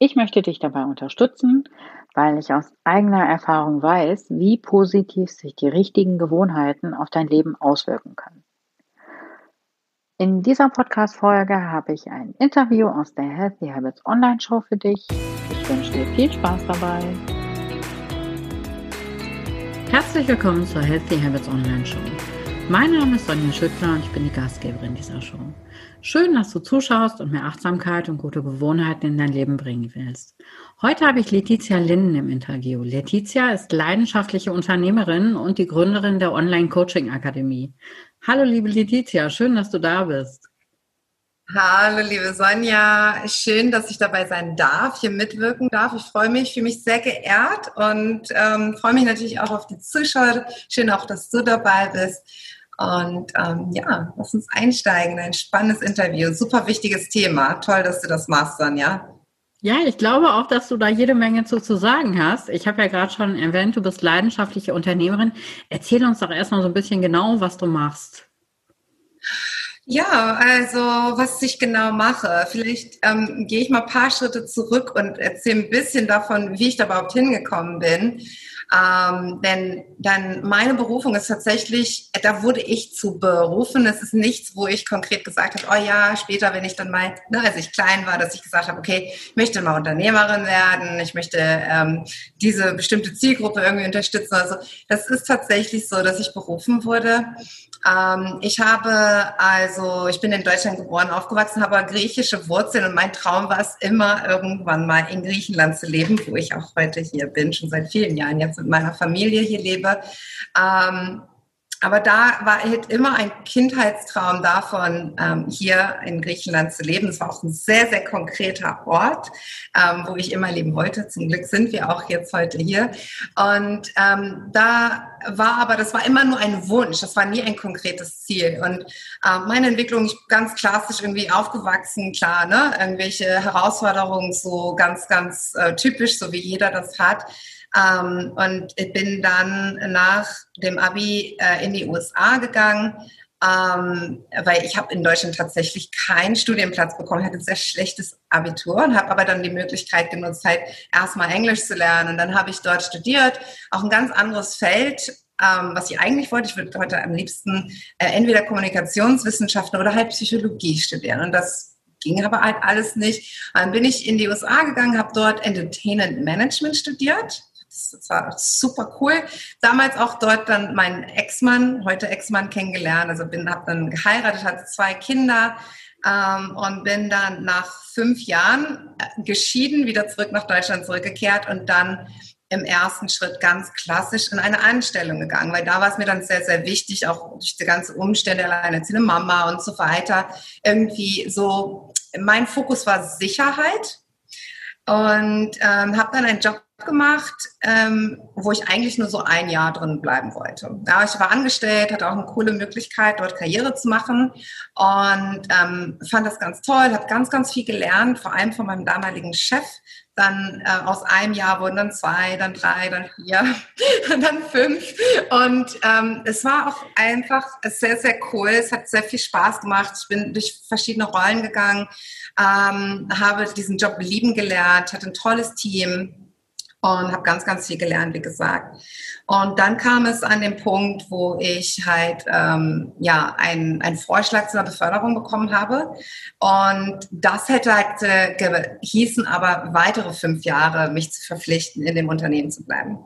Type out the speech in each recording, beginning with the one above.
Ich möchte dich dabei unterstützen, weil ich aus eigener Erfahrung weiß, wie positiv sich die richtigen Gewohnheiten auf dein Leben auswirken können. In dieser Podcast-Folge habe ich ein Interview aus der Healthy Habits Online Show für dich. Ich wünsche dir viel Spaß dabei. Herzlich willkommen zur Healthy Habits Online Show. Mein Name ist Sonja Schüttler und ich bin die Gastgeberin dieser Show. Schön, dass du zuschaust und mehr Achtsamkeit und gute Gewohnheiten in dein Leben bringen willst. Heute habe ich Letizia Linden im Interview. Letizia ist leidenschaftliche Unternehmerin und die Gründerin der Online-Coaching-Akademie. Hallo, liebe Letizia, schön, dass du da bist. Hallo, liebe Sonja. Schön, dass ich dabei sein darf, hier mitwirken darf. Ich freue mich, fühle mich sehr geehrt und ähm, freue mich natürlich auch auf die Zuschauer. Schön auch, dass du dabei bist. Und ähm, ja, lass uns einsteigen. Ein spannendes Interview. Super wichtiges Thema. Toll, dass du das machst, Sonja. Ja, ich glaube auch, dass du da jede Menge zu, zu sagen hast. Ich habe ja gerade schon erwähnt, du bist leidenschaftliche Unternehmerin. Erzähl uns doch erstmal so ein bisschen genau, was du machst. Ja, also was ich genau mache. Vielleicht ähm, gehe ich mal ein paar Schritte zurück und erzähle ein bisschen davon, wie ich da überhaupt hingekommen bin. Ähm, denn dann meine Berufung ist tatsächlich, da wurde ich zu berufen. Es ist nichts, wo ich konkret gesagt habe, oh ja, später, wenn ich dann mal, ne, als ich klein war, dass ich gesagt habe, okay, ich möchte mal Unternehmerin werden, ich möchte ähm, diese bestimmte Zielgruppe irgendwie unterstützen. Also das ist tatsächlich so, dass ich berufen wurde. Ähm, ich habe also, ich bin in Deutschland geboren, aufgewachsen, habe griechische Wurzeln und mein Traum war es immer, irgendwann mal in Griechenland zu leben, wo ich auch heute hier bin, schon seit vielen Jahren jetzt mit meiner Familie hier lebe. Ähm, aber da war halt immer ein Kindheitstraum davon, ähm, hier in Griechenland zu leben. Es war auch ein sehr, sehr konkreter Ort, ähm, wo ich immer leben wollte. Zum Glück sind wir auch jetzt heute hier. Und ähm, da war aber, das war immer nur ein Wunsch. Das war nie ein konkretes Ziel. Und äh, meine Entwicklung, ich bin ganz klassisch irgendwie aufgewachsen, klar, ne? Irgendwelche Herausforderungen so ganz, ganz äh, typisch, so wie jeder das hat. Ähm, und bin dann nach dem Abi äh, in die USA gegangen, ähm, weil ich habe in Deutschland tatsächlich keinen Studienplatz bekommen, hatte ein sehr schlechtes Abitur und habe aber dann die Möglichkeit genutzt, halt erstmal Englisch zu lernen. Und dann habe ich dort studiert, auch ein ganz anderes Feld, ähm, was ich eigentlich wollte. Ich würde heute am liebsten äh, entweder Kommunikationswissenschaften oder halt Psychologie studieren. Und das ging aber halt alles nicht. Dann bin ich in die USA gegangen, habe dort Entertainment Management studiert das war super cool. Damals auch dort dann meinen Ex-Mann, heute Ex-Mann kennengelernt. Also bin, habe dann geheiratet, hatte zwei Kinder ähm, und bin dann nach fünf Jahren äh, geschieden, wieder zurück nach Deutschland zurückgekehrt und dann im ersten Schritt ganz klassisch in eine Anstellung gegangen, weil da war es mir dann sehr, sehr wichtig, auch durch die ganze Umstände, alleinerziehende Mama und so weiter, irgendwie so, mein Fokus war Sicherheit und ähm, habe dann einen Job gemacht, ähm, wo ich eigentlich nur so ein Jahr drin bleiben wollte. Ja, ich war angestellt, hatte auch eine coole Möglichkeit, dort Karriere zu machen und ähm, fand das ganz toll, habe ganz, ganz viel gelernt, vor allem von meinem damaligen Chef. Dann äh, aus einem Jahr wurden dann zwei, dann drei, dann vier, dann fünf. Und ähm, es war auch einfach sehr, sehr cool. Es hat sehr viel Spaß gemacht. Ich bin durch verschiedene Rollen gegangen, ähm, habe diesen Job lieben gelernt, hatte ein tolles Team und habe ganz, ganz viel gelernt, wie gesagt. Und dann kam es an den Punkt, wo ich halt ähm, ja einen, einen Vorschlag zur Beförderung bekommen habe. Und das hätte halt äh, hießen aber weitere fünf Jahre, mich zu verpflichten, in dem Unternehmen zu bleiben.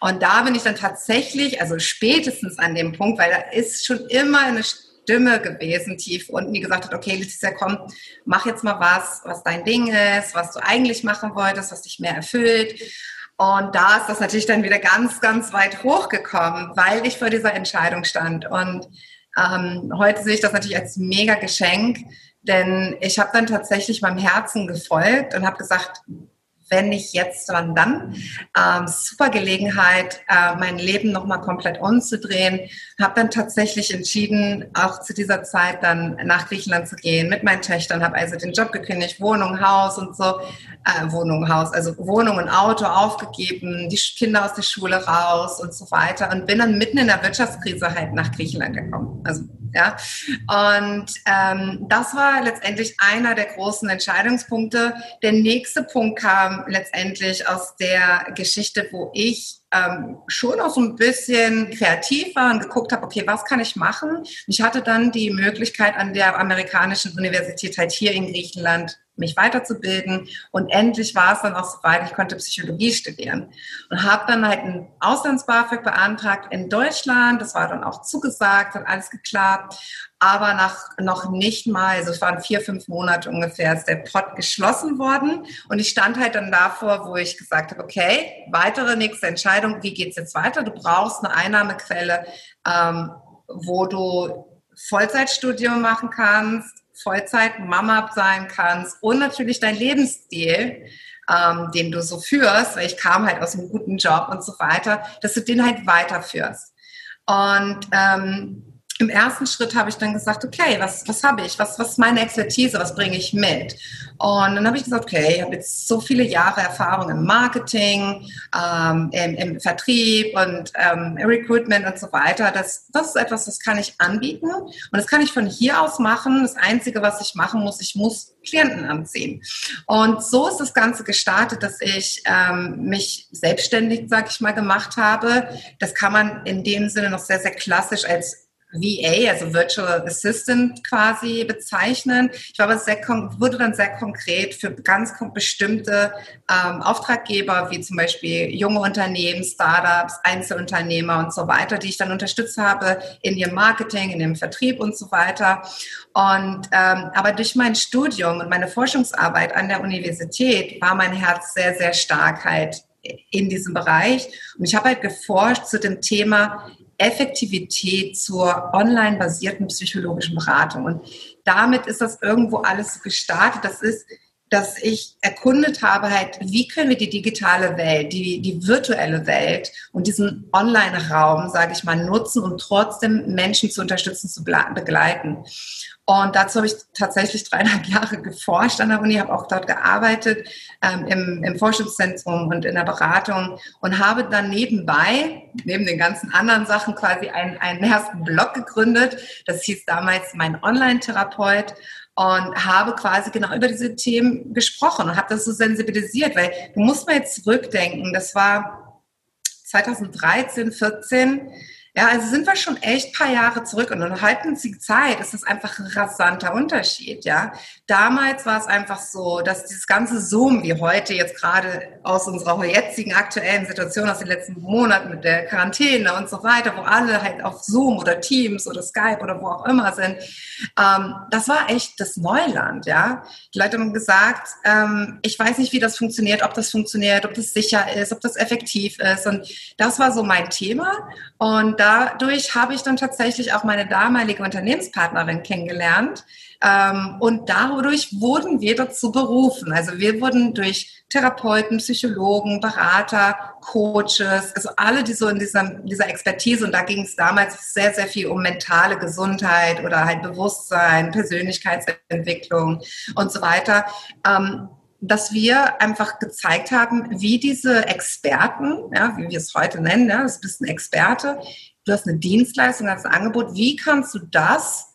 Und da bin ich dann tatsächlich, also spätestens an dem Punkt, weil da ist schon immer eine Stimme gewesen, tief unten, die gesagt hat, okay, Letizia, komm, mach jetzt mal was, was dein Ding ist, was du eigentlich machen wolltest, was dich mehr erfüllt. Und da ist das natürlich dann wieder ganz, ganz weit hochgekommen, weil ich vor dieser Entscheidung stand. Und ähm, heute sehe ich das natürlich als mega Geschenk, denn ich habe dann tatsächlich meinem Herzen gefolgt und habe gesagt, wenn nicht jetzt, wann dann. Ähm, super Gelegenheit, äh, mein Leben nochmal komplett umzudrehen. Habe dann tatsächlich entschieden, auch zu dieser Zeit dann nach Griechenland zu gehen mit meinen Töchtern. Habe also den Job gekündigt, Wohnung, Haus und so. Äh, Wohnung, Haus, also Wohnung und Auto aufgegeben, die Kinder aus der Schule raus und so weiter. Und bin dann mitten in der Wirtschaftskrise halt nach Griechenland gekommen. Also ja. Und ähm, das war letztendlich einer der großen Entscheidungspunkte. Der nächste Punkt kam letztendlich aus der Geschichte, wo ich ähm, schon auch so ein bisschen kreativ war und geguckt habe, okay, was kann ich machen? Ich hatte dann die Möglichkeit an der amerikanischen Universität halt hier in Griechenland mich weiterzubilden. Und endlich war es dann auch soweit, ich konnte Psychologie studieren und habe dann halt ein Auslands-BAföG beantragt in Deutschland, das war dann auch zugesagt, hat alles geklappt, aber nach noch nicht mal, also es waren vier, fünf Monate ungefähr, ist der Pot geschlossen worden. Und ich stand halt dann davor, wo ich gesagt habe, okay, weitere nächste Entscheidung, wie geht's jetzt weiter? Du brauchst eine Einnahmequelle, ähm, wo du Vollzeitstudium machen kannst, Vollzeit Mama sein kannst und natürlich dein Lebensstil, ähm, den du so führst, weil ich kam halt aus einem guten Job und so weiter, dass du den halt weiterführst. Und ähm, im ersten Schritt habe ich dann gesagt, okay, was, was habe ich? Was, was ist meine Expertise? Was bringe ich mit? Und dann habe ich gesagt, okay, ich habe jetzt so viele Jahre Erfahrung im Marketing, ähm, im, im, Vertrieb und ähm, Recruitment und so weiter. Das, das ist etwas, das kann ich anbieten und das kann ich von hier aus machen. Das Einzige, was ich machen muss, ich muss Klienten anziehen. Und so ist das Ganze gestartet, dass ich ähm, mich selbstständig, sag ich mal, gemacht habe. Das kann man in dem Sinne noch sehr, sehr klassisch als VA, also Virtual Assistant quasi bezeichnen. Ich war aber sehr, wurde dann sehr konkret für ganz bestimmte ähm, Auftraggeber, wie zum Beispiel junge Unternehmen, Startups, Einzelunternehmer und so weiter, die ich dann unterstützt habe in ihrem Marketing, in dem Vertrieb und so weiter. Und ähm, aber durch mein Studium und meine Forschungsarbeit an der Universität war mein Herz sehr, sehr stark halt in diesem Bereich. Und ich habe halt geforscht zu dem Thema Effektivität zur online-basierten psychologischen Beratung. Und damit ist das irgendwo alles gestartet. Das ist, dass ich erkundet habe, halt, wie können wir die digitale Welt, die, die virtuelle Welt und diesen Online-Raum, sage ich mal, nutzen, um trotzdem Menschen zu unterstützen, zu begleiten. Und dazu habe ich tatsächlich dreieinhalb Jahre geforscht an der Uni, habe auch dort gearbeitet ähm, im, im Forschungszentrum und in der Beratung und habe dann nebenbei, neben den ganzen anderen Sachen, quasi einen, einen ersten Blog gegründet. Das hieß damals mein Online-Therapeut und habe quasi genau über diese Themen gesprochen und habe das so sensibilisiert, weil du musst mal jetzt zurückdenken, das war 2013, 14 ja, also sind wir schon echt paar Jahre zurück und in halten Sie Zeit ist das einfach ein rasanter Unterschied, ja. Damals war es einfach so, dass dieses ganze Zoom, wie heute jetzt gerade aus unserer jetzigen aktuellen Situation aus den letzten Monaten mit der Quarantäne und so weiter, wo alle halt auf Zoom oder Teams oder Skype oder wo auch immer sind, ähm, das war echt das Neuland, ja. Die Leute haben gesagt, ähm, ich weiß nicht, wie das funktioniert, ob das funktioniert, ob das sicher ist, ob das effektiv ist und das war so mein Thema und dadurch habe ich dann tatsächlich auch meine damalige Unternehmenspartnerin kennengelernt. Ähm, und dadurch wurden wir dazu berufen. Also wir wurden durch Therapeuten, Psychologen, Berater, Coaches, also alle, die so in dieser, dieser Expertise, und da ging es damals sehr, sehr viel um mentale Gesundheit oder halt Bewusstsein, Persönlichkeitsentwicklung und so weiter. Ähm, dass wir einfach gezeigt haben, wie diese Experten, ja, wie wir es heute nennen, ja, das bist ein Experte, du hast eine Dienstleistung, hast ein Angebot, wie kannst du das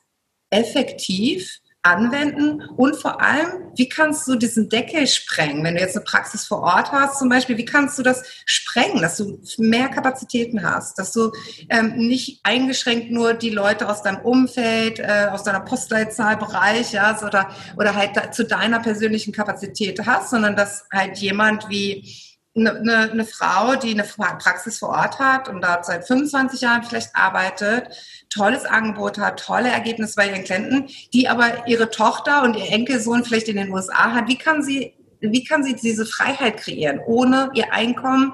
effektiv anwenden und vor allem, wie kannst du diesen Deckel sprengen? Wenn du jetzt eine Praxis vor Ort hast zum Beispiel, wie kannst du das sprengen, dass du mehr Kapazitäten hast, dass du ähm, nicht eingeschränkt nur die Leute aus deinem Umfeld, äh, aus deiner Postleitzahlbereich, ja, oder, oder halt da, zu deiner persönlichen Kapazität hast, sondern dass halt jemand wie eine, eine, Frau, die eine Praxis vor Ort hat und dort seit 25 Jahren vielleicht arbeitet, tolles Angebot hat, tolle Ergebnisse bei ihren Klienten, die aber ihre Tochter und ihr Enkelsohn vielleicht in den USA hat, wie kann sie, wie kann sie diese Freiheit kreieren, ohne ihr Einkommen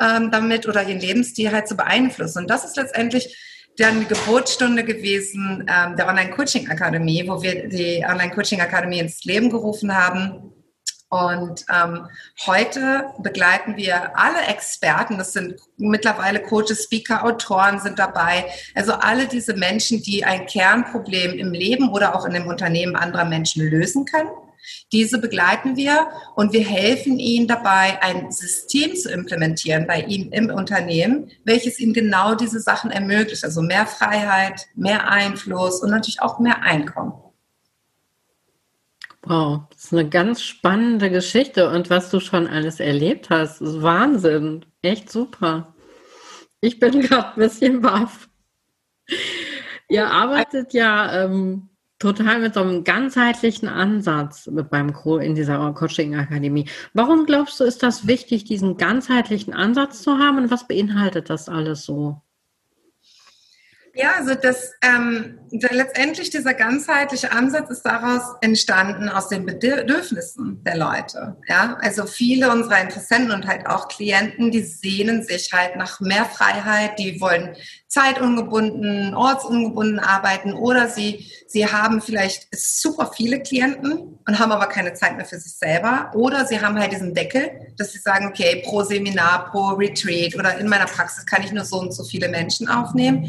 ähm, damit oder ihren Lebensstil halt zu beeinflussen? Und das ist letztendlich dann die Geburtsstunde gewesen ähm, der Online-Coaching-Akademie, wo wir die Online-Coaching-Akademie ins Leben gerufen haben Und ähm, heute begleiten wir alle Experten, das sind mittlerweile Coaches, Speaker, Autoren sind dabei, also alle diese Menschen, die ein Kernproblem im Leben oder auch in dem Unternehmen anderer Menschen lösen können. Diese begleiten wir und wir helfen ihnen dabei, ein System zu implementieren bei ihm im Unternehmen, welches ihnen genau diese Sachen ermöglicht. Also mehr Freiheit, mehr Einfluss und natürlich auch mehr Einkommen. Wow, das ist eine ganz spannende Geschichte und was du schon alles erlebt hast, ist Wahnsinn. Echt super. Ich bin gerade ein bisschen baff. Ihr arbeitet ja ähm, total mit so einem ganzheitlichen Ansatz mit beim Co in dieser Coaching-Akademie. Warum glaubst du, ist das wichtig, diesen ganzheitlichen Ansatz zu haben und was beinhaltet das alles so? Ja, also das ähm, letztendlich dieser ganzheitliche Ansatz ist daraus entstanden aus den Bedürfnissen der Leute. Ja, also viele unserer Interessenten und halt auch Klienten, die sehnen sich halt nach mehr Freiheit, die wollen zeitungebunden, ortsungebunden arbeiten oder sie, sie haben vielleicht super viele Klienten und haben aber keine Zeit mehr für sich selber oder sie haben halt diesen Deckel, dass sie sagen, okay, pro Seminar, pro Retreat oder in meiner Praxis kann ich nur so und so viele Menschen aufnehmen.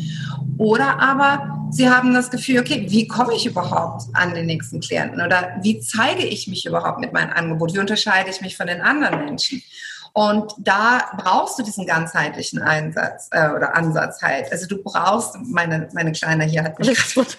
Oder aber sie haben das Gefühl, okay, wie komme ich überhaupt an den nächsten Klienten? Oder wie zeige ich mich überhaupt mit meinem Angebot, wie unterscheide ich mich von den anderen Menschen und da brauchst du diesen ganzheitlichen Einsatz äh, oder Ansatz halt. Also du brauchst, meine, meine Kleine hier hat mich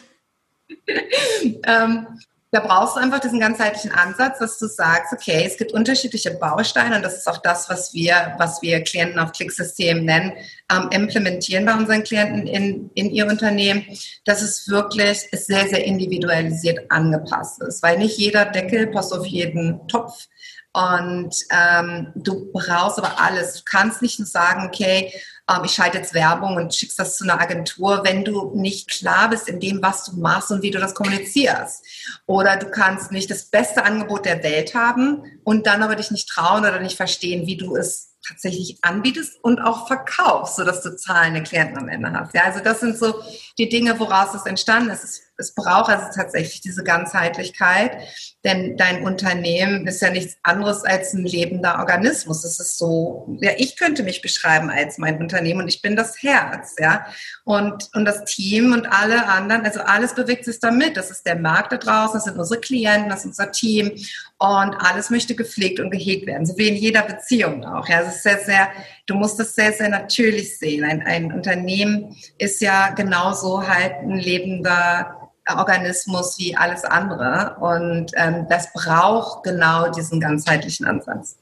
ähm, da brauchst du einfach diesen ganzheitlichen Ansatz, dass du sagst, okay, es gibt unterschiedliche Bausteine und das ist auch das, was wir, was wir Klienten auf Klicksystemen nennen, ähm, implementieren bei unseren Klienten in, in ihr Unternehmen, dass es wirklich sehr, sehr individualisiert angepasst ist, weil nicht jeder Deckel passt auf jeden Topf. Und ähm, du brauchst aber alles. Du kannst nicht nur sagen, okay, ähm, ich schalte jetzt Werbung und schickst das zu einer Agentur, wenn du nicht klar bist in dem, was du machst und wie du das kommunizierst. Oder du kannst nicht das beste Angebot der Welt haben und dann aber dich nicht trauen oder nicht verstehen, wie du es tatsächlich anbietest und auch verkaufst, sodass du zahlende Klienten am Ende hast. Ja, also das sind so die Dinge, woraus es entstanden ist. Es, es braucht also tatsächlich diese Ganzheitlichkeit, denn dein Unternehmen ist ja nichts anderes als ein lebender Organismus. Es ist so, ja, ich könnte mich beschreiben als mein Unternehmen und ich bin das Herz, ja. Und, und das Team und alle anderen, also alles bewegt sich damit. Das ist der Markt da draußen, das sind unsere Klienten, das ist unser Team und alles möchte gepflegt und gehegt werden, so wie in jeder Beziehung auch. Ja, es ist sehr, sehr, du musst das sehr, sehr natürlich sehen. Ein, ein Unternehmen ist ja genauso halt ein lebender Organismus wie alles andere und ähm, das braucht genau diesen ganzheitlichen Ansatz.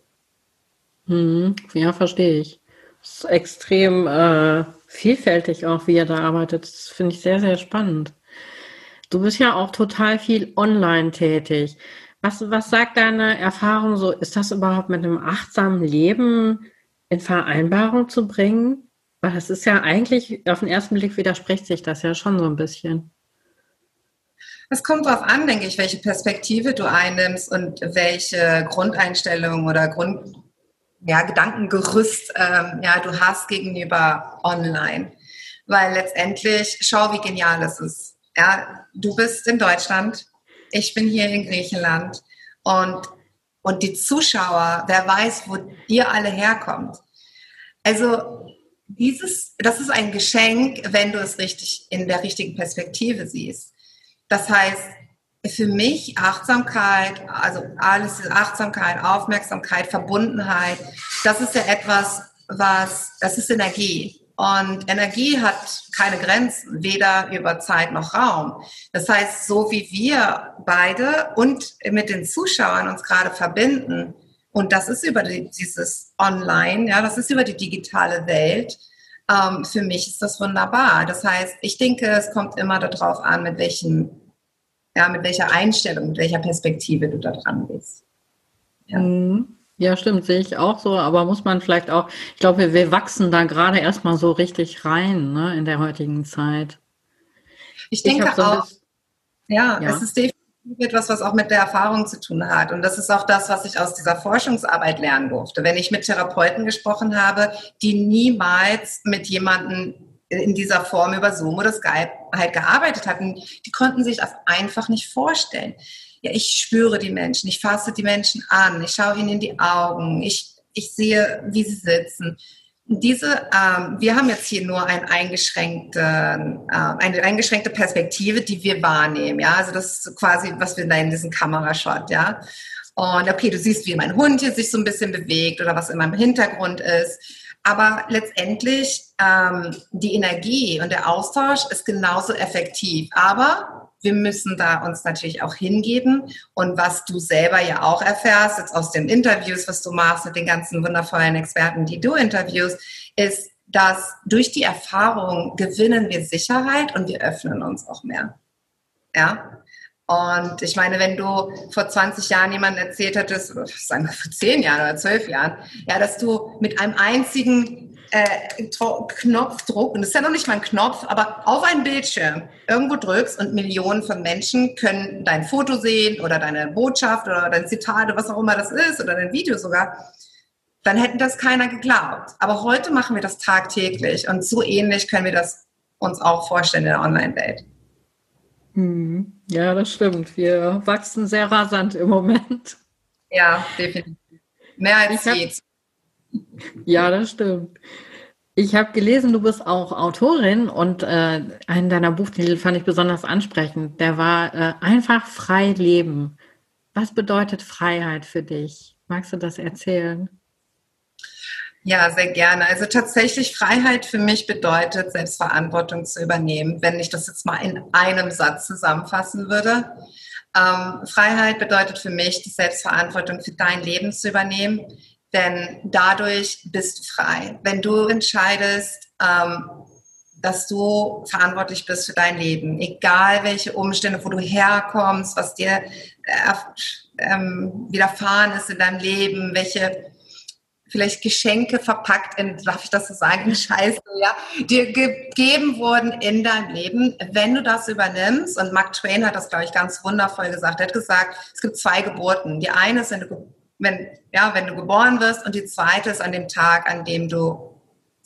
Hm, ja, verstehe ich. Das ist extrem äh, vielfältig auch, wie ihr da arbeitet. Das finde ich sehr, sehr spannend. Du bist ja auch total viel online tätig. Was, was sagt deine Erfahrung so? Ist das überhaupt mit einem achtsamen Leben in Vereinbarung zu bringen? Weil das ist ja eigentlich, auf den ersten Blick widerspricht sich das ja schon so ein bisschen. Es kommt darauf an, denke ich, welche Perspektive du einnimmst und welche Grundeinstellung oder Grund, ja, Gedankengerüst ähm, ja, du hast gegenüber online. Weil letztendlich, schau, wie genial es ist. Ja, du bist in Deutschland, ich bin hier in Griechenland und, und die Zuschauer, wer weiß, wo ihr alle herkommt. Also dieses, das ist ein Geschenk, wenn du es richtig in der richtigen Perspektive siehst. Das heißt, für mich Achtsamkeit, also alles Achtsamkeit, Aufmerksamkeit, Verbundenheit, das ist ja etwas, was, das ist Energie. Und Energie hat keine Grenzen, weder über Zeit noch Raum. Das heißt, so wie wir beide und mit den Zuschauern uns gerade verbinden, und das ist über die, dieses Online, ja, das ist über die digitale Welt. Ähm, für mich ist das wunderbar. Das heißt, ich denke, es kommt immer darauf an, mit welchen, ja, mit welcher Einstellung, mit welcher Perspektive du da dran gehst. Ja. Mhm. Ja, stimmt, sehe ich auch so, aber muss man vielleicht auch, ich glaube, wir wachsen da gerade erstmal so richtig rein, ne, in der heutigen Zeit. Ich denke ich so auch, ja, ja, es ist definitiv etwas, was auch mit der Erfahrung zu tun hat. Und das ist auch das, was ich aus dieser Forschungsarbeit lernen durfte. Wenn ich mit Therapeuten gesprochen habe, die niemals mit jemandem in dieser Form über Zoom oder Skype halt gearbeitet hatten, die konnten sich das einfach nicht vorstellen. Ich spüre die Menschen, ich fasse die Menschen an, ich schaue ihnen in die Augen, ich, ich sehe, wie sie sitzen. Diese, ähm, wir haben jetzt hier nur ein eingeschränkte, äh, eine eingeschränkte Perspektive, die wir wahrnehmen. Ja, also das ist quasi, was wir da in diesem Kamerashot, ja. Und okay, du siehst, wie mein Hund hier sich so ein bisschen bewegt oder was in meinem Hintergrund ist. Aber letztendlich ähm, die Energie und der Austausch ist genauso effektiv. Aber wir müssen da uns natürlich auch hingeben. Und was du selber ja auch erfährst, jetzt aus den Interviews, was du machst mit den ganzen wundervollen Experten, die du interviewst, ist, dass durch die Erfahrung gewinnen wir Sicherheit und wir öffnen uns auch mehr. Ja, und ich meine, wenn du vor 20 Jahren jemandem erzählt hättest, sagen wir vor 10 Jahren oder 12 Jahren, ja, dass du mit einem einzigen äh, Knopfdruck, und das ist ja noch nicht mal ein Knopf, aber auf einen Bildschirm irgendwo drückst und Millionen von Menschen können dein Foto sehen oder deine Botschaft oder dein Zitat oder was auch immer das ist oder dein Video sogar, dann hätten das keiner geglaubt. Aber heute machen wir das tagtäglich und so ähnlich können wir das uns auch vorstellen in der Online-Welt. Hm. Ja, das stimmt. Wir wachsen sehr rasant im Moment. Ja, definitiv. Mehr als jetzt. Ja, das stimmt. Ich habe gelesen, du bist auch Autorin und äh, einen deiner Buchtitel fand ich besonders ansprechend. Der war äh, einfach frei leben. Was bedeutet Freiheit für dich? Magst du das erzählen? Ja, sehr gerne. Also tatsächlich Freiheit für mich bedeutet, Selbstverantwortung zu übernehmen, wenn ich das jetzt mal in einem Satz zusammenfassen würde. Ähm, Freiheit bedeutet für mich, die Selbstverantwortung für dein Leben zu übernehmen, denn dadurch bist du frei. Wenn du entscheidest, ähm, dass du verantwortlich bist für dein Leben, egal welche Umstände, wo du herkommst, was dir äh, ähm, widerfahren ist in deinem Leben, welche vielleicht Geschenke verpackt in, darf ich das so sagen, Scheiße, ja, dir gegeben wurden in deinem Leben, wenn du das übernimmst. Und Mark Twain hat das, glaube ich, ganz wundervoll gesagt. Er hat gesagt, es gibt zwei Geburten. Die eine ist, wenn du, wenn, ja, wenn du geboren wirst und die zweite ist an dem Tag, an dem du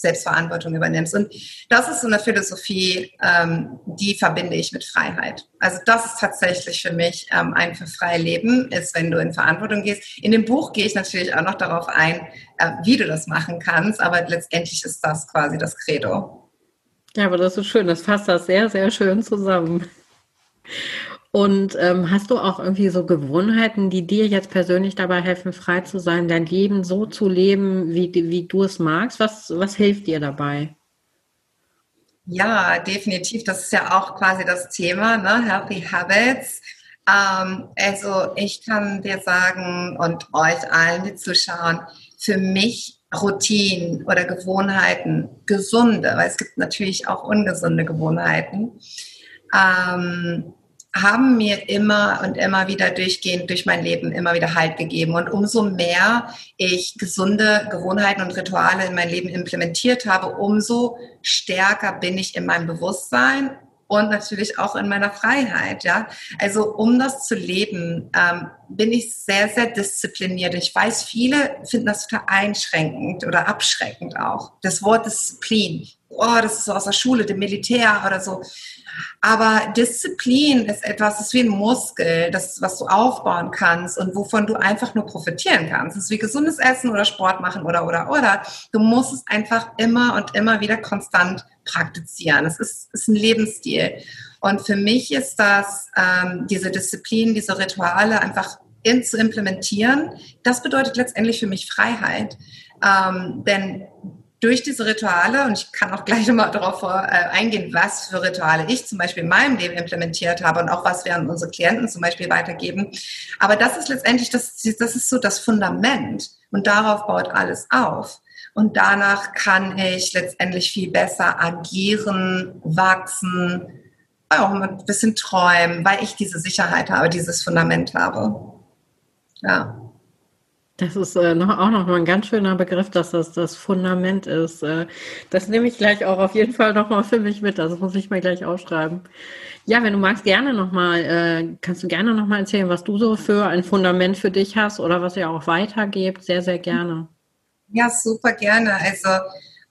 Selbstverantwortung übernimmst. Und das ist so eine Philosophie, ähm, die verbinde ich mit Freiheit. Also das ist tatsächlich für mich ähm, ein für freie Leben, ist, wenn du in Verantwortung gehst. In dem Buch gehe ich natürlich auch noch darauf ein, äh, wie du das machen kannst, aber letztendlich ist das quasi das Credo. Ja, aber das ist schön. Das fasst das sehr, sehr schön zusammen. Und ähm, hast du auch irgendwie so Gewohnheiten, die dir jetzt persönlich dabei helfen, frei zu sein, dein Leben so zu leben, wie, wie du es magst? Was, was hilft dir dabei? Ja, definitiv. Das ist ja auch quasi das Thema, ne? Healthy Habits. Ähm, also ich kann dir sagen und euch allen, die zuschauen, für mich Routinen oder Gewohnheiten, gesunde, weil es gibt natürlich auch ungesunde Gewohnheiten, ähm, haben mir immer und immer wieder durchgehend durch mein Leben immer wieder Halt gegeben. Und umso mehr ich gesunde Gewohnheiten und Rituale in mein Leben implementiert habe, umso stärker bin ich in meinem Bewusstsein und natürlich auch in meiner Freiheit. Ja, also um das zu leben, ähm, bin ich sehr, sehr diszipliniert. Ich weiß, viele finden das total einschränkend oder abschreckend auch. Das Wort Disziplin. Oh, das ist so aus der Schule, dem Militär oder so. Aber Disziplin ist etwas, das ist wie ein Muskel, das, was du aufbauen kannst und wovon du einfach nur profitieren kannst. Das ist wie gesundes Essen oder Sport machen oder, oder, oder. Du musst es einfach immer und immer wieder konstant praktizieren. Es ist, ist ein Lebensstil. Und für mich ist das, ähm, diese Disziplin, diese Rituale einfach in, zu implementieren, das bedeutet letztendlich für mich Freiheit. Ähm, denn durch diese Rituale, und ich kann auch gleich nochmal darauf äh, eingehen, was für Rituale ich zum Beispiel in meinem Leben implementiert habe und auch was wir an unsere Klienten zum Beispiel weitergeben. Aber das ist letztendlich, das, das ist so das Fundament und darauf baut alles auf. Und danach kann ich letztendlich viel besser agieren, wachsen, auch ein bisschen träumen, weil ich diese Sicherheit habe, dieses Fundament habe. Ja. Das ist äh, noch, auch noch mal ein ganz schöner Begriff, dass das das Fundament ist. Äh, das nehme ich gleich auch auf jeden Fall noch mal für mich mit. Das muss ich mir gleich aufschreiben. Ja, wenn du magst, gerne noch mal, äh, kannst du gerne noch mal erzählen, was du so für ein Fundament für dich hast oder was ihr auch weitergebt. Sehr, sehr gerne. Ja, super gerne. Also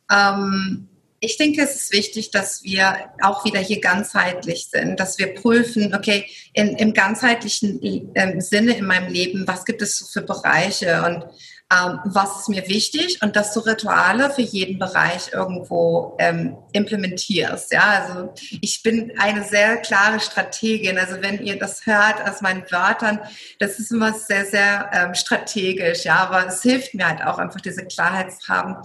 ähm, ich denke, es ist wichtig, dass wir auch wieder hier ganzheitlich sind, dass wir prüfen, okay, in, im ganzheitlichen äh, Sinne in meinem Leben, was gibt es für Bereiche? Und ähm, was ist mir wichtig und dass du Rituale für jeden Bereich irgendwo ähm, implementierst. Ja, also ich bin eine sehr klare Strategin. Also wenn ihr das hört aus meinen Wörtern, das ist immer sehr, sehr ähm, strategisch. Ja, aber es hilft mir halt auch einfach diese Klarheit zu haben.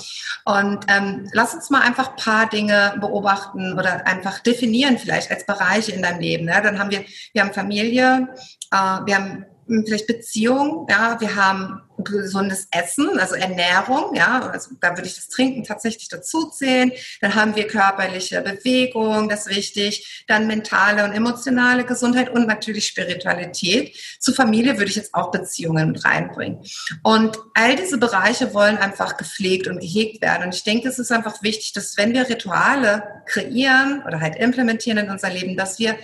Und ähm, lass uns mal einfach ein paar Dinge beobachten oder einfach definieren vielleicht als Bereiche in deinem Leben. Ja, dann haben wir, wir haben Familie, äh, wir haben vielleicht Beziehung, ja, wir haben gesundes Essen, also Ernährung, ja, also da würde ich das Trinken tatsächlich dazu zählen. Dann haben wir körperliche Bewegung, das ist wichtig. Dann mentale und emotionale Gesundheit und natürlich Spiritualität. Zu Familie würde ich jetzt auch Beziehungen mit reinbringen. Und all diese Bereiche wollen einfach gepflegt und gehegt werden. Und ich denke, es ist einfach wichtig, dass wenn wir Rituale kreieren oder halt implementieren in unser Leben, dass wir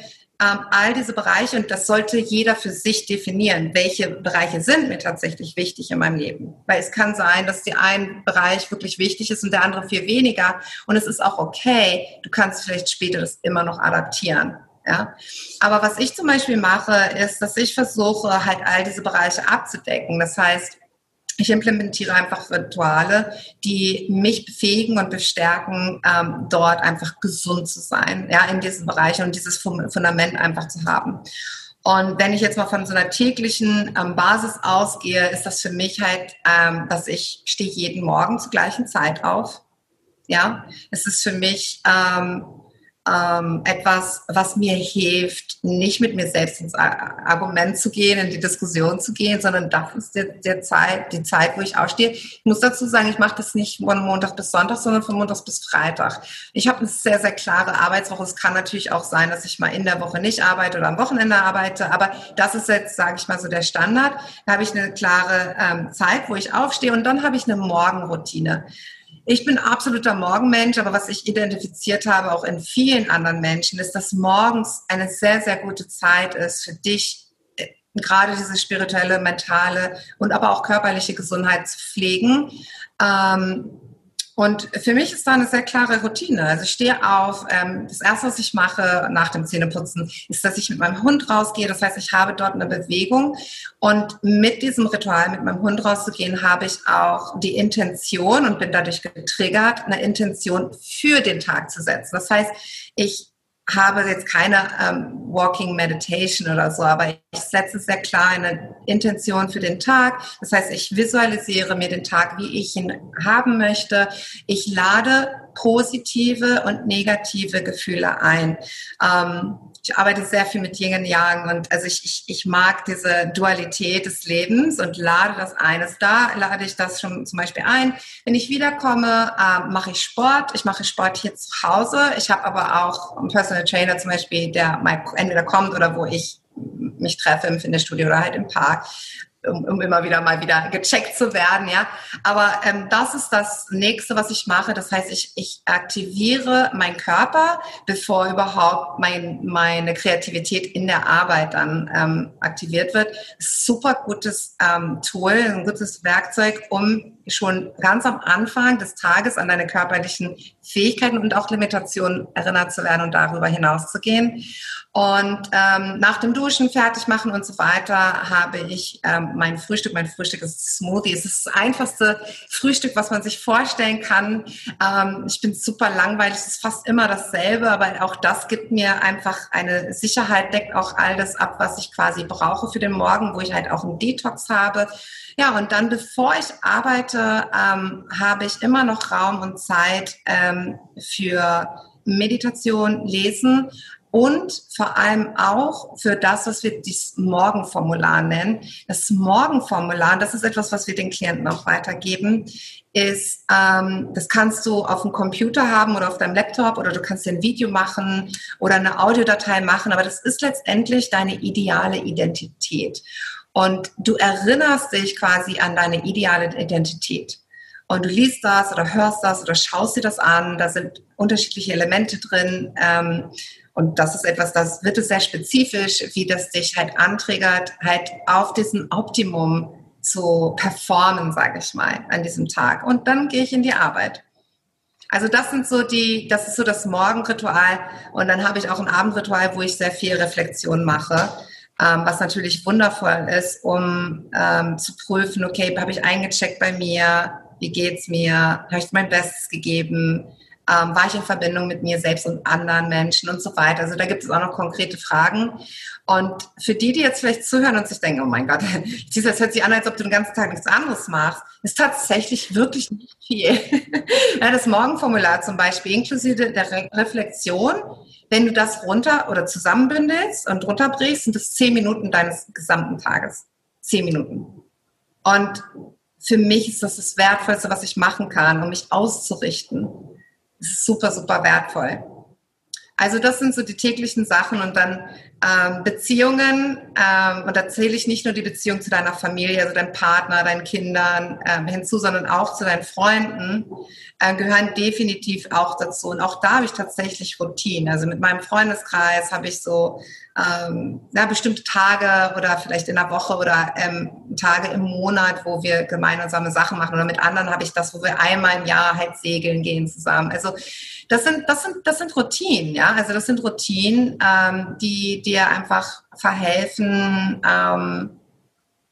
all diese Bereiche und das sollte jeder für sich definieren, welche Bereiche sind mir tatsächlich wichtig in meinem Leben. Weil es kann sein, dass der ein Bereich wirklich wichtig ist und der andere viel weniger und es ist auch okay. Du kannst vielleicht später das immer noch adaptieren. Ja, aber was ich zum Beispiel mache, ist, dass ich versuche, halt all diese Bereiche abzudecken. Das heißt, ich implementiere einfach Rituale, die mich befähigen und bestärken, ähm, dort einfach gesund zu sein, ja, in diesem Bereich und dieses Fundament einfach zu haben. Und wenn ich jetzt mal von so einer täglichen ähm, Basis ausgehe, ist das für mich halt, ähm, dass ich stehe jeden Morgen zur gleichen Zeit auf. Ja, es ist für mich ähm, ähm, etwas, was mir hilft, nicht mit mir selbst ins Argument zu gehen, in die Diskussion zu gehen, sondern das ist der, der Zeit, die Zeit, wo ich aufstehe. Ich muss dazu sagen, ich mache das nicht von Montag bis Sonntag, sondern von Montag bis Freitag. Ich habe eine sehr, sehr klare Arbeitswoche. Es kann natürlich auch sein, dass ich mal in der Woche nicht arbeite oder am Wochenende arbeite, aber das ist jetzt, sage ich mal, so der Standard. Da habe ich eine klare ähm, Zeit, wo ich aufstehe und dann habe ich eine Morgenroutine. Ich bin absoluter Morgenmensch, aber was ich identifiziert habe, auch in vielen anderen Menschen, ist, dass morgens eine sehr, sehr gute Zeit ist für dich, äh, gerade diese spirituelle, mentale und aber auch körperliche Gesundheit zu pflegen. Ähm, und für mich ist da eine sehr klare Routine. Also ich stehe auf. Ähm, das erste, was ich mache nach dem Zähneputzen, ist, dass ich mit meinem Hund rausgehe. Das heißt, ich habe dort eine Bewegung. Und mit diesem Ritual, mit meinem Hund rauszugehen, habe ich auch die Intention und bin dadurch getriggert, eine Intention für den Tag zu setzen. Das heißt, ich habe jetzt keine ähm, Walking Meditation oder so, aber ich setze sehr klar eine Intention für den Tag. Das heißt, ich visualisiere mir den Tag, wie ich ihn haben möchte. Ich lade positive und negative Gefühle ein. Ähm, ich arbeite sehr viel mit Yin und Yang und also ich, ich, ich mag diese Dualität des Lebens und lade das eines da, lade ich das schon zum Beispiel ein. Wenn ich wiederkomme, äh, mache ich Sport. Ich mache Sport hier zu Hause. Ich habe aber auch einen Personal Trainer zum Beispiel, der mal entweder kommt oder wo ich mich treffe im Fitnessstudio oder halt im Park um, um immer wieder mal wieder gecheckt zu werden, ja. Aber ähm, das ist das nächste, was ich mache. Das heißt, ich, ich aktiviere meinen Körper, bevor überhaupt mein, meine Kreativität in der Arbeit dann ähm, aktiviert wird. Super gutes ähm, Tool, ein gutes Werkzeug, um schon ganz am Anfang des Tages an deine körperlichen Fähigkeiten und auch Limitationen erinnert zu werden und darüber hinaus zu gehen. Und ähm, nach dem Duschen, fertig machen und so weiter, habe ich ähm, mein Frühstück. Mein Frühstück ist Smoothie. Es ist das einfachste Frühstück, was man sich vorstellen kann. Ähm, ich bin super langweilig. Es ist fast immer dasselbe, aber auch das gibt mir einfach eine Sicherheit, deckt auch all das ab, was ich quasi brauche für den Morgen, wo ich halt auch einen Detox habe. Ja, und dann, bevor ich arbeite, ähm, habe ich immer noch Raum und Zeit ähm, für Meditation, Lesen und vor allem auch für das, was wir das Morgenformular nennen. Das Morgenformular, das ist etwas, was wir den Klienten auch weitergeben, ist, ähm, das kannst du auf dem Computer haben oder auf deinem Laptop oder du kannst dir ein Video machen oder eine Audiodatei machen, aber das ist letztendlich deine ideale Identität. Und du erinnerst dich quasi an deine ideale Identität. Und du liest das oder hörst das oder schaust dir das an. Da sind unterschiedliche Elemente drin. Ähm, und das ist etwas, das wird es sehr spezifisch, wie das dich halt anträgert, halt auf diesen Optimum zu performen, sage ich mal, an diesem Tag. Und dann gehe ich in die Arbeit. Also das sind so die, das ist so das Morgenritual und dann habe ich auch ein Abendritual, wo ich sehr viel Reflexion mache, ähm, was natürlich wundervoll ist, um ähm, zu prüfen, okay, habe ich eingecheckt bei mir, wie geht's mir, habe ich mein Bestes gegeben, ähm, war ich in Verbindung mit mir selbst und anderen Menschen und so weiter. Also da gibt es auch noch konkrete Fragen. Und für die, die jetzt vielleicht zuhören und sich denken, oh mein Gott, das hört sich an, als ob du den ganzen Tag nichts anderes machst, ist tatsächlich wirklich nicht viel. das Morgenformular zum Beispiel, inklusive der Re Reflexion, wenn du das runter oder zusammenbündelst und runterbrichst, sind das zehn Minuten deines gesamten Tages. Zehn Minuten. Und für mich ist das das Wertvollste, was ich machen kann, um mich auszurichten super, super wertvoll. Also das sind so die täglichen Sachen und dann ähm, Beziehungen, ähm, und da zähle ich nicht nur die Beziehung zu deiner Familie, also deinem Partner, deinen Kindern ähm, hinzu, sondern auch zu deinen Freunden, äh, gehören definitiv auch dazu. Und auch da habe ich tatsächlich Routinen. Also mit meinem Freundeskreis habe ich so ähm, ja, bestimmte Tage oder vielleicht in der Woche oder ähm, Tage im Monat, wo wir gemeinsame Sachen machen. Oder mit anderen habe ich das, wo wir einmal im Jahr halt segeln gehen zusammen. Also das sind, das sind, das sind Routinen, ja. Also das sind Routinen, ähm, die dir einfach verhelfen, ähm,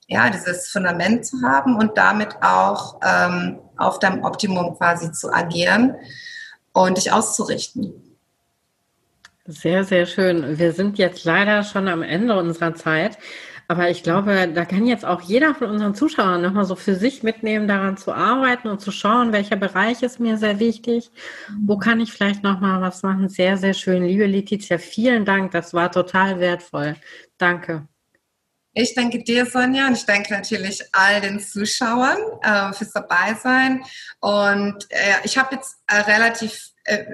ja, dieses Fundament zu haben und damit auch ähm, auf deinem Optimum quasi zu agieren und dich auszurichten. Sehr, sehr schön. Wir sind jetzt leider schon am Ende unserer Zeit. Aber ich glaube, da kann jetzt auch jeder von unseren Zuschauern nochmal so für sich mitnehmen, daran zu arbeiten und zu schauen, welcher Bereich ist mir sehr wichtig. Wo kann ich vielleicht nochmal was machen? Sehr, sehr schön. Liebe Letizia, vielen Dank. Das war total wertvoll. Danke. Ich danke dir, Sonja, und ich danke natürlich all den Zuschauern äh, fürs Dabeisein. Und äh, ich habe jetzt äh, relativ äh,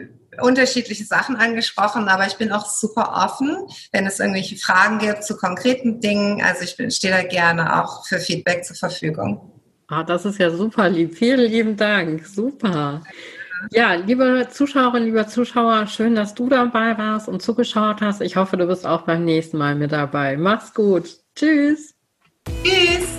unterschiedliche Sachen angesprochen, aber ich bin auch super offen, wenn es irgendwelche Fragen gibt zu konkreten Dingen. Also ich stehe da gerne auch für Feedback zur Verfügung. Ah, das ist ja super lieb. Vielen lieben Dank. Super. Ja, liebe Zuschauerinnen, lieber Zuschauer, schön, dass du dabei warst und zugeschaut hast. Ich hoffe, du bist auch beim nächsten Mal mit dabei. Mach's gut. Tschüss. Tschüss.